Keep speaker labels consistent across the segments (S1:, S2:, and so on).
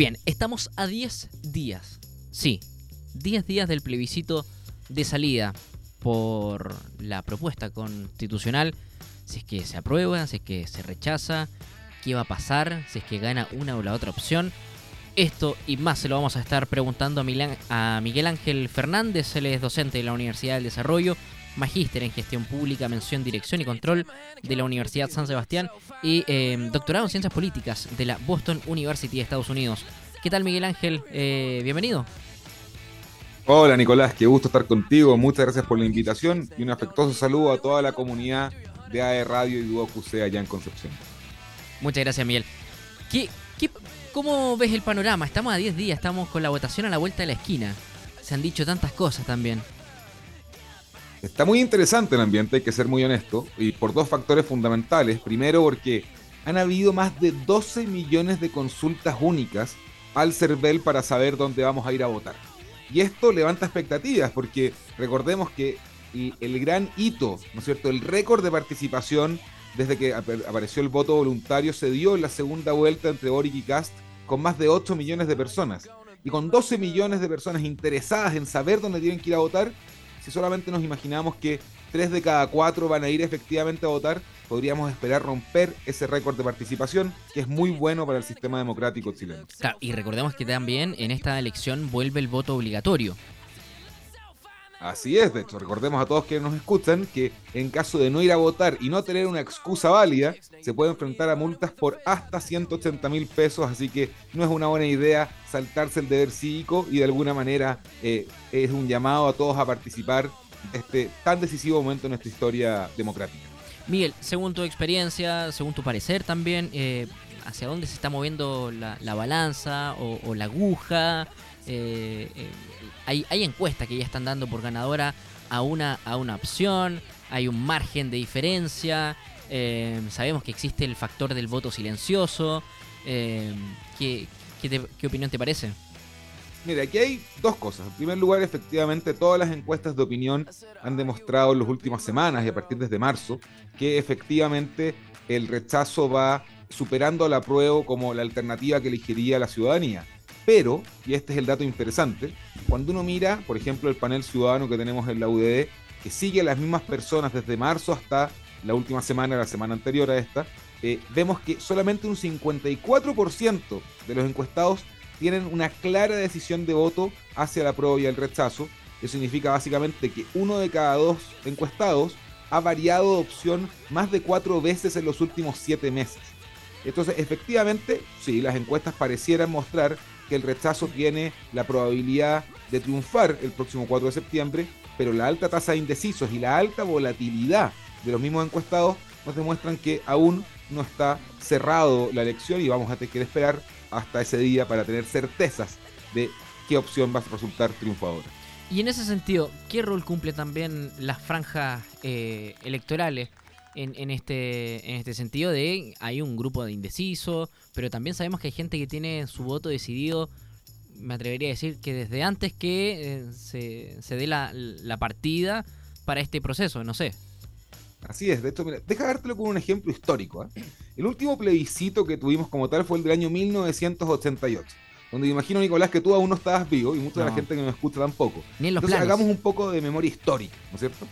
S1: Bien, estamos a 10 días. Sí, 10 días del plebiscito de salida por la propuesta constitucional. Si es que se aprueba, si es que se rechaza, qué va a pasar, si es que gana una o la otra opción. Esto y más se lo vamos a estar preguntando a Miguel Ángel Fernández, él es docente de la Universidad del Desarrollo, magíster en gestión pública, mención, dirección y control de la Universidad San Sebastián y em, doctorado en ciencias políticas de la Boston University de Estados Unidos. ¿Qué tal Miguel Ángel? Eh, bienvenido.
S2: Hola Nicolás, qué gusto estar contigo. Muchas gracias por la invitación y un afectuoso saludo a toda la comunidad de AE Radio y Duo QC allá en Concepción.
S1: Muchas gracias Miguel. ¿Qué, qué, cómo ves el panorama? Estamos a 10 días, estamos con la votación a la vuelta de la esquina. Se han dicho tantas cosas también.
S2: Está muy interesante el ambiente, hay que ser muy honesto, y por dos factores fundamentales. Primero, porque han habido más de 12 millones de consultas únicas al CERVEL para saber dónde vamos a ir a votar. Y esto levanta expectativas, porque recordemos que el, gran hito, ¿no es cierto?, el récord de participación desde que apareció el voto voluntario se dio en la segunda vuelta entre Boric y Cast con más de 8 millones de personas. Y con 12 millones de personas interesadas en saber dónde tienen que ir a votar, si solamente nos imaginamos que tres de cada cuatro van a ir efectivamente a votar, podríamos esperar romper ese récord de participación, que es muy bueno para el sistema democrático chileno.
S1: y recordemos que también en esta elección vuelve el voto obligatorio.
S2: Así es, de hecho, recordemos a todos que nos escuchan que en caso de no ir a votar y no tener una excusa válida, se puede enfrentar a multas por hasta 180 mil pesos, así que no es una buena idea saltarse el deber cívico y de alguna manera eh, es un llamado a todos a participar este tan decisivo momento en nuestra historia democrática.
S1: Miguel, según tu experiencia, según tu parecer también, eh, ¿hacia dónde se está moviendo la, balanza o, la aguja? Eh, hay, encuestas que ya están dando por ganadora a una, a una opción, hay un margen de diferencia, eh, sabemos que existe el factor del voto silencioso. Eh, ¿qué, opinión te parece?
S2: Mira, aquí hay dos cosas. En primer lugar, efectivamente, todas las encuestas de opinión han demostrado en las últimas semanas y a partir desde marzo que efectivamente el rechazo va superando al apruebo como la alternativa que elegiría la ciudadanía. Pero, y este es el dato interesante, cuando uno mira, por ejemplo, el panel ciudadano que tenemos en la UDD, que sigue a las mismas personas desde marzo hasta la última semana, la semana anterior a esta, eh, vemos que solamente un 54% de los encuestados tienen una clara decisión de voto hacia la prueba y el rechazo. Eso significa básicamente que uno de cada dos encuestados ha variado de opción más de cuatro veces en los últimos siete meses. Entonces, efectivamente, sí, las encuestas parecieran mostrar que el rechazo tiene la probabilidad de triunfar el próximo 4 de septiembre, pero la alta tasa de indecisos y la alta volatilidad de los mismos encuestados nos demuestran que aún no está cerrado la elección y vamos a tener que esperar hasta ese día para tener certezas de qué opción va a resultar triunfadora.
S1: Y en ese sentido, ¿qué rol cumple también las franjas eh, electorales? En, este, en este sentido de hay un grupo de indecisos, pero también sabemos que hay gente que tiene su voto decidido, me atrevería a decir que desde antes que eh, se, se, dé la, la, partida para este proceso, no sé.
S2: Así es, de hecho, mira, deja dártelo con un ejemplo histórico. ¿eh? El último plebiscito que tuvimos como tal fue el del año 1988 donde me imagino, Nicolás, que tú aún no estabas vivo y mucha de la gente que me escucha tampoco.
S1: Ni en los
S2: Entonces hagamos un poco de memoria histórica, ¿no es cierto?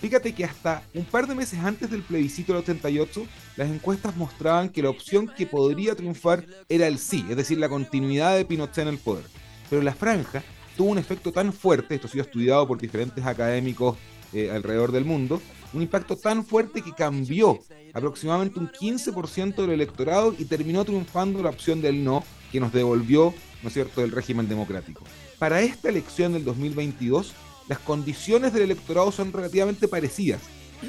S2: Fíjate que hasta un par de meses antes del plebiscito del 88, las encuestas mostraban que la opción que podría triunfar era el sí, es decir, la continuidad de Pinochet en el poder. Pero la franja tuvo un efecto tan fuerte, esto ha sido estudiado por diferentes académicos eh, alrededor del mundo, un impacto tan fuerte que cambió aproximadamente un 15% del electorado y terminó triunfando la opción del no, que nos devolvió, ¿no cierto?, el régimen democrático. Para esta elección del 2022, las condiciones del electorado son relativamente parecidas.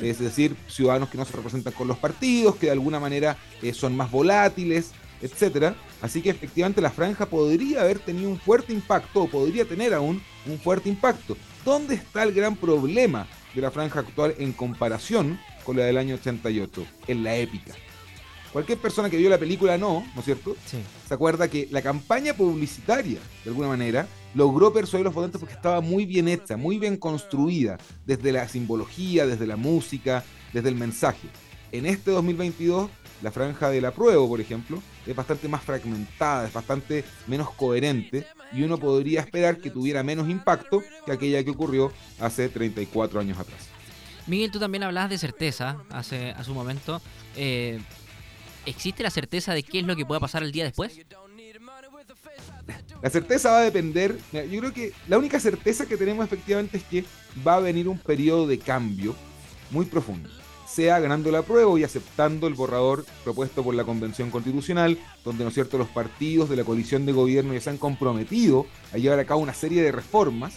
S2: Es decir, ciudadanos que no se representan con los partidos, que de alguna manera eh, son más volátiles, etcétera. Así que efectivamente la franja podría haber tenido un fuerte impacto, o podría tener aún un fuerte impacto. ¿Dónde está el gran problema de la franja actual en comparación con la del año 88? En la épica. Cualquier persona que vio la película no, ¿no es cierto? Sí. Se acuerda que la campaña publicitaria, de alguna manera, logró persuadir a los votantes porque estaba muy bien hecha, muy bien construida, desde la simbología, desde la música, desde el mensaje. En este 2022 la franja del apruebo, por ejemplo, es bastante más fragmentada, es bastante menos coherente y uno podría esperar que tuviera menos impacto que aquella que ocurrió hace 34 años atrás.
S1: Miguel, tú también hablabas de certeza hace, un momento. Eh, ¿Existe la certeza de qué es lo que pueda pasar el día después?
S2: La certeza va a depender, yo creo que la única certeza que tenemos efectivamente es que va a venir un periodo de cambio muy profundo, sea ganando la prueba y aceptando el borrador propuesto por la Convención Constitucional, donde no es cierto los partidos de la coalición de gobierno ya se han comprometido a llevar a cabo una serie de reformas,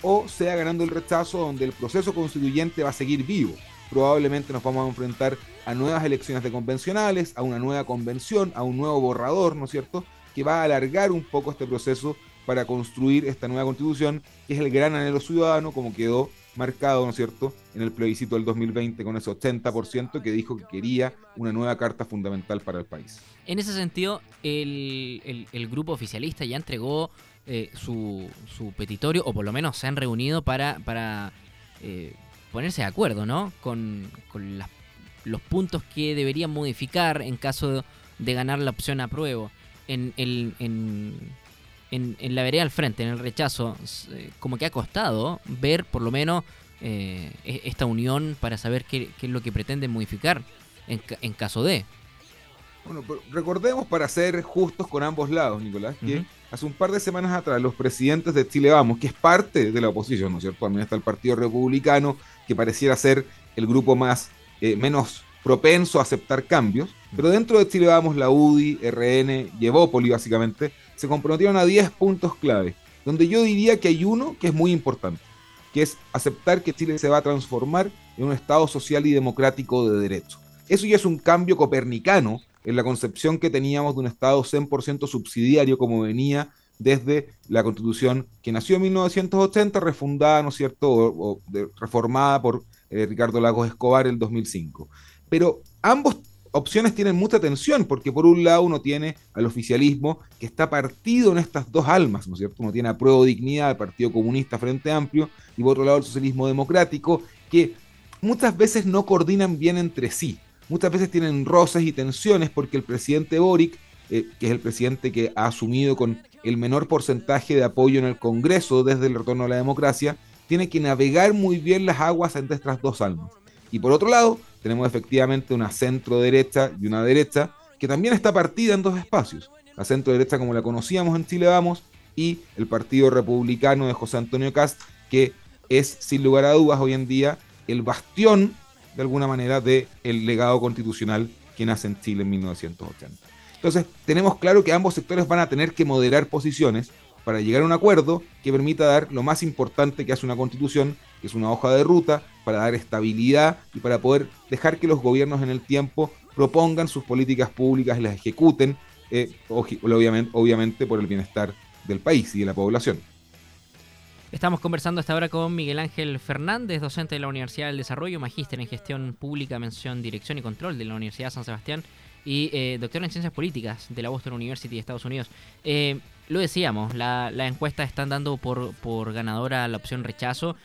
S2: o sea ganando el rechazo donde el proceso constituyente va a seguir vivo. Probablemente nos vamos a enfrentar a nuevas elecciones de convencionales, a una nueva convención, a un nuevo borrador, ¿no es cierto? Que va a alargar un poco este proceso para construir esta nueva constitución, que es el gran anhelo ciudadano, como quedó marcado, ¿no es cierto?, en el plebiscito del 2020 con ese 80% que dijo que quería una nueva carta fundamental para el país.
S1: En ese sentido, el, grupo oficialista ya entregó eh, su, petitorio, o por lo menos se han reunido para, para eh, ponerse de acuerdo, ¿no?, con, los puntos que deberían modificar en caso de ganar la opción apruebo en, en, la vereda al frente, en el rechazo, eh, como que ha costado ver por lo menos eh, e, esta unión para saber qué, es lo que pretenden modificar en, caso de.
S2: Bueno, recordemos para ser justos con ambos lados, Nicolás, que hace un par de semanas atrás los presidentes de Chile Vamos, que es parte de la oposición, ¿no es cierto? También está el Partido Republicano, que pareciera ser el grupo más eh, menos propenso a aceptar cambios, pero dentro de Chile Vamos, la UDI, RN y Evópoli básicamente, se comprometieron a 10 puntos clave, donde yo diría que hay uno que es muy importante, que es aceptar que Chile se va a transformar en un Estado social y democrático de derecho. Eso ya es un cambio copernicano en la concepción que teníamos de un Estado 100% subsidiario como venía desde la Constitución que nació en 1980, refundada, ¿no es cierto?, o, reformada por eh, Ricardo Lagos Escobar en 2005. Pero ambos opciones tienen mucha tensión, porque por un lado uno tiene al oficialismo que está partido en estas dos almas, ¿no es cierto? Uno tiene a Prueba Dignidad, al Partido Comunista Frente Amplio, y por otro lado el socialismo democrático, que muchas veces no coordinan bien entre sí. Muchas veces tienen roces y tensiones porque el presidente Boric, eh, que es el presidente que ha asumido con el menor porcentaje de apoyo en el Congreso desde el retorno a la democracia, tiene que navegar muy bien las aguas entre estas dos almas. Y por otro lado, tenemos efectivamente una centro derecha y una derecha que también está partida en dos espacios. La centro derecha como la conocíamos en Chile Vamos y el Partido Republicano de José Antonio Cast, que es sin lugar a dudas hoy en día el bastión de alguna manera del el legado constitucional que nace en Chile en 1980. Entonces, tenemos claro que ambos sectores van a tener que moderar posiciones para llegar a un acuerdo que permita dar lo más importante que hace una constitución, que es una hoja de ruta, para dar estabilidad y para poder dejar que los gobiernos en el tiempo propongan sus políticas públicas y las ejecuten, eh, obviamente, por el bienestar del país y de la población.
S1: Estamos conversando hasta ahora con Miguel Ángel Fernández, docente de la Universidad del Desarrollo, magíster en gestión pública, mención, dirección y control de la Universidad de San Sebastián y eh, doctor en ciencias políticas de la Boston University de Estados Unidos. Eh, lo decíamos, la, la encuesta están dando por, ganadora la opción rechazo.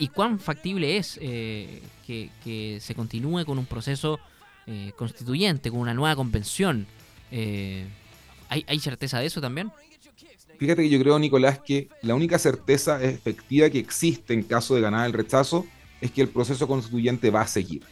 S1: ¿Y cuán factible es eh, que, se continúe con un proceso eh, constituyente, con una nueva convención? ¿hay, ¿Hay certeza de eso también?
S2: Fíjate que yo creo, Nicolás, que la única certeza efectiva que existe en caso de ganar el rechazo es que el proceso constituyente va a seguir.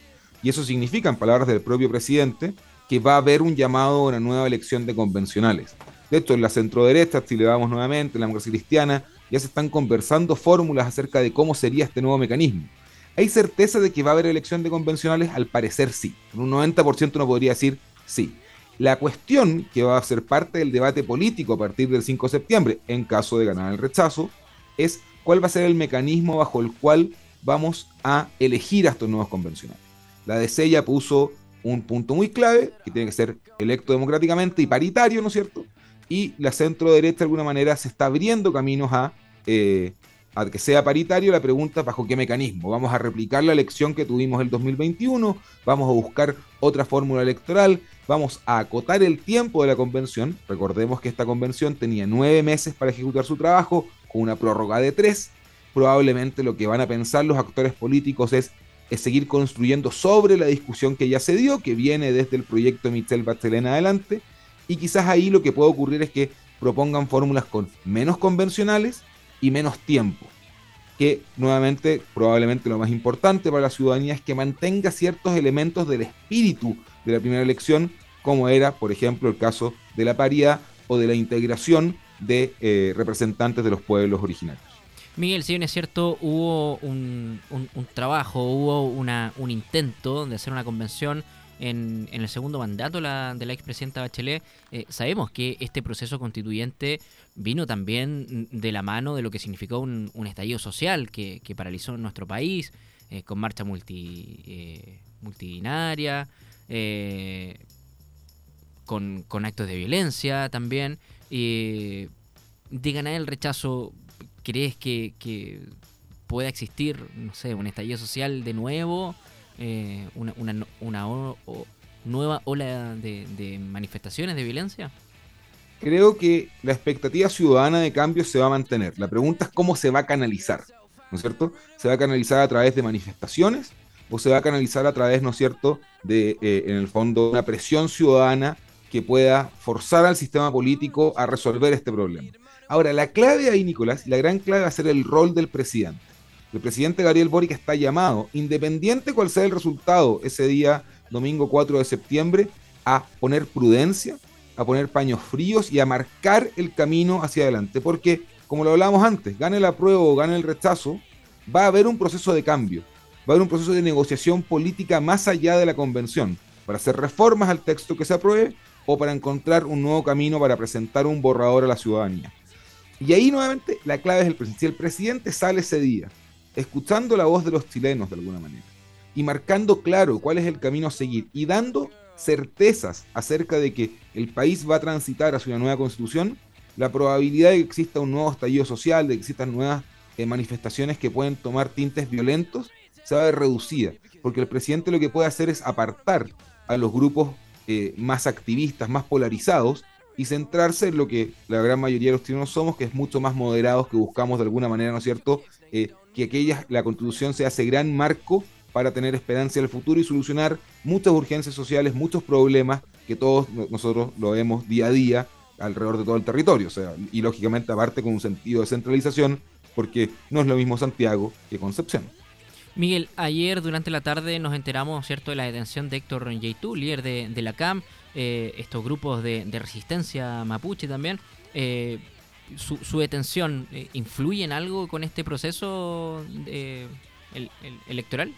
S2: Y eso significa, en palabras del propio presidente, que va a haber un llamado a una nueva elección de convencionales. De hecho, en la centroderecha, si le vamos nuevamente, en la democracia cristiana, ya se están conversando fórmulas acerca de cómo sería este nuevo mecanismo. ¿Hay certeza de que va a haber elección de convencionales? Al parecer sí. un 90% uno podría decir sí. La cuestión que va a ser parte del debate político a partir del 5 de septiembre, en caso de ganar el rechazo, es cuál va a ser el mecanismo bajo el cual vamos a elegir a estos nuevos convencionales. La DC ya puso un punto muy clave, que tiene que ser electo democráticamente y paritario, ¿no es cierto? Y la centro derecha de alguna manera se está abriendo caminos a, eh, a que sea paritario. La pregunta bajo qué mecanismo. ¿Vamos a replicar la elección que tuvimos el 2021? ¿Vamos a buscar otra fórmula electoral? ¿Vamos a acotar el tiempo de la convención? Recordemos que esta convención tenía nueve meses para ejecutar su trabajo, con una prórroga de tres. Probablemente lo que van a pensar los actores políticos es es seguir construyendo sobre la discusión que ya se dio, que viene desde el proyecto Michel Bachelet en adelante, y quizás ahí lo que puede ocurrir es que propongan fórmulas con menos convencionales y menos tiempo, que nuevamente probablemente lo más importante para la ciudadanía es que mantenga ciertos elementos del espíritu de la primera elección, como era, por ejemplo, el caso de la paridad o de la integración de eh, representantes de los pueblos originarios.
S1: Miguel, si bien es cierto, hubo un, trabajo, hubo una, un intento de hacer una convención en, el segundo mandato la, de la expresidenta Bachelet, eh, sabemos que este proceso constituyente vino también de la mano de lo que significó un, estallido social que, paralizó nuestro país, eh, con marcha multi, eh, multidinaria, con, con, actos de violencia también. de ganar el rechazo ¿Crees que, pueda existir, no sé, un estallido social de nuevo? Eh, una, nueva ola de, manifestaciones de violencia?
S2: Creo que la expectativa ciudadana de cambio se va a mantener. La pregunta es cómo se va a canalizar, ¿no es cierto? ¿Se va a canalizar a través de manifestaciones o se va a canalizar a través, ¿no es cierto?, de, eh, en el fondo, una presión ciudadana que pueda forzar al sistema político a resolver este problema. Ahora, la clave ahí, Nicolás, la gran clave va a ser el rol del presidente. El presidente Gabriel Boric está llamado, independiente cuál sea el resultado ese día, domingo 4 de septiembre, a poner prudencia, a poner paños fríos y a marcar el camino hacia adelante. Porque, como lo hablábamos antes, gane la prueba o gane el rechazo, va a haber un proceso de cambio, va a haber un proceso de negociación política más allá de la convención, para hacer reformas al texto que se apruebe o para encontrar un nuevo camino para presentar un borrador a la ciudadanía. Y ahí nuevamente la clave es el presidente. Si el presidente sale ese día, escuchando la voz de los chilenos de alguna manera, y marcando claro cuál es el camino a seguir, y dando certezas acerca de que el país va a transitar hacia una nueva constitución, la probabilidad de que exista un nuevo estallido social, de que existan nuevas eh, manifestaciones que pueden tomar tintes violentos, se va a ver reducida. Porque el presidente lo que puede hacer es apartar a los grupos eh, más activistas, más polarizados, y centrarse en lo que la gran mayoría de los chilenos somos, que es mucho más moderados, que buscamos de alguna manera, ¿no es cierto?, eh, que aquella, la constitución se hace gran marco para tener esperanza en el futuro y solucionar muchas urgencias sociales, muchos problemas que todos nosotros lo vemos día a día alrededor de todo el territorio. O sea, y lógicamente aparte con un sentido de centralización, porque no es lo mismo Santiago que Concepción.
S1: Miguel, ayer durante la tarde nos enteramos, ¿cierto?, de la detención de Héctor Yaitu, líder de, de la CAM, eh, estos grupos de, resistencia mapuche también. Eh, su, detención eh, influye en algo con este proceso electoral?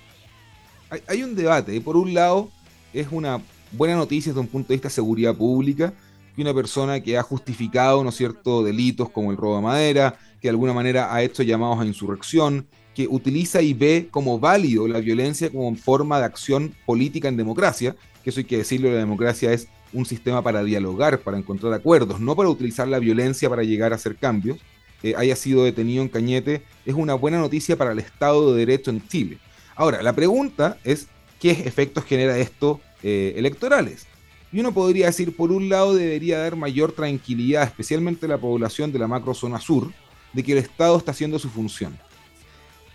S2: Hay, un debate. Por un lado, es una buena noticia desde un punto de vista de seguridad pública que una persona que ha justificado, ¿no cierto?, delitos como el robo de madera, que de alguna manera ha hecho llamados a insurrección, que utiliza y ve como válido la violencia como forma de acción política en democracia, que eso hay que decirlo, la democracia es un sistema para dialogar, para encontrar acuerdos, no para utilizar la violencia para llegar a hacer cambios, eh, haya sido detenido en Cañete, es una buena noticia para el Estado de Derecho en Chile. Ahora, la pregunta es, ¿qué efectos genera esto eh, electorales? Y uno podría decir, por un lado, debería dar mayor tranquilidad, especialmente a la población de la macrozona sur, de que el Estado está haciendo su función.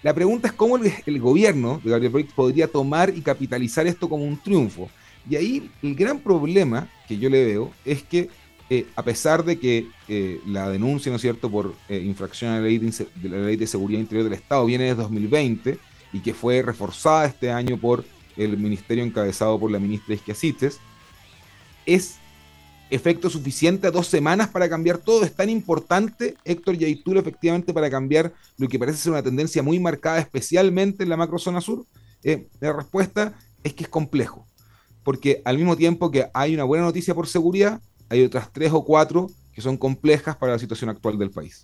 S2: La pregunta es cómo el, gobierno de Gabriel Boric podría tomar y capitalizar esto como un triunfo. Y ahí el gran problema que yo le veo es que eh, a pesar de que eh, la denuncia, ¿no es cierto?, por eh, infracción a la ley de, la ley de Seguridad Interior del Estado viene desde 2020 y que fue reforzada este año por el ministerio encabezado por la ministra Isquiasites, es efecto suficiente a dos semanas para cambiar todo. Es tan importante Héctor Yaitul efectivamente para cambiar lo que parece ser una tendencia muy marcada, especialmente en la macrozona sur. la respuesta es que es complejo porque al mismo tiempo que hay una buena noticia por seguridad, hay otras tres o cuatro que son complejas para la situación actual del país.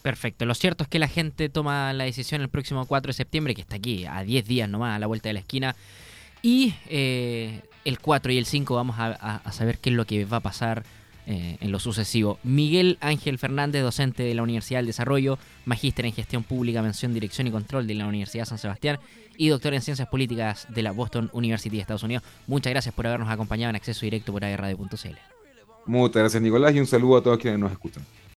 S1: Perfecto. Lo cierto es que la gente toma la decisión el próximo 4 de septiembre, que está aquí, a 10 días nomás, a la vuelta de la esquina. Y eh, el 4 y el 5 vamos a, saber qué es lo que va a pasar eh, en lo sucesivo. Miguel Ángel Fernández, docente de la Universidad del Desarrollo, magíster en gestión pública, mención, dirección y control de la Universidad San Sebastián y doctor en Ciencias Políticas de la Boston University de Estados Unidos. Muchas gracias por habernos acompañado en acceso directo por aguerradio.cl.
S2: Muchas gracias, Nicolás, y un saludo a todos quienes nos escuchan.